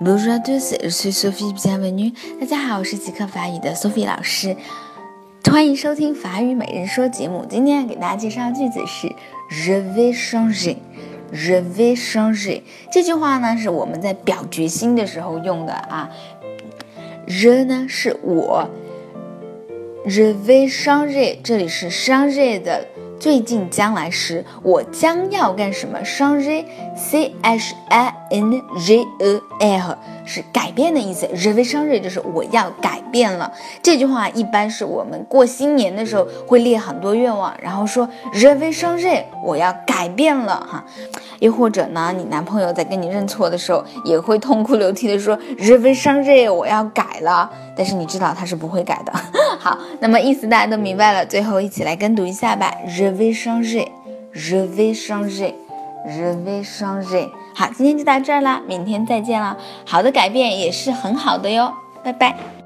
Bonjour à tous, je suis Sophie bienvenue。大家好，我是极客法语的 Sophie 老师，欢迎收听法语每日说节目。今天给大家介绍的句子是 Je vais changer, je vais changer。这句话呢是我们在表决心的时候用的啊。Je 呢是我，Je vais changer，这里是 changer 的。最近将来时，我将要干什么生日？C H I N G E l，是改变的意思。日为生日就是我要改变了。这句话一般是我们过新年的时候会列很多愿望，然后说日为生日我要改变了哈。又或者呢，你男朋友在跟你认错的时候，也会痛哭流涕的说 je vais changer，我要改了。但是你知道他是不会改的。好，那么意思大家都明白了，最后一起来跟读一下吧。Je vais changer, je vais changer, je vais changer。好，今天就到这儿啦，明天再见啦。好的改变也是很好的哟，拜拜。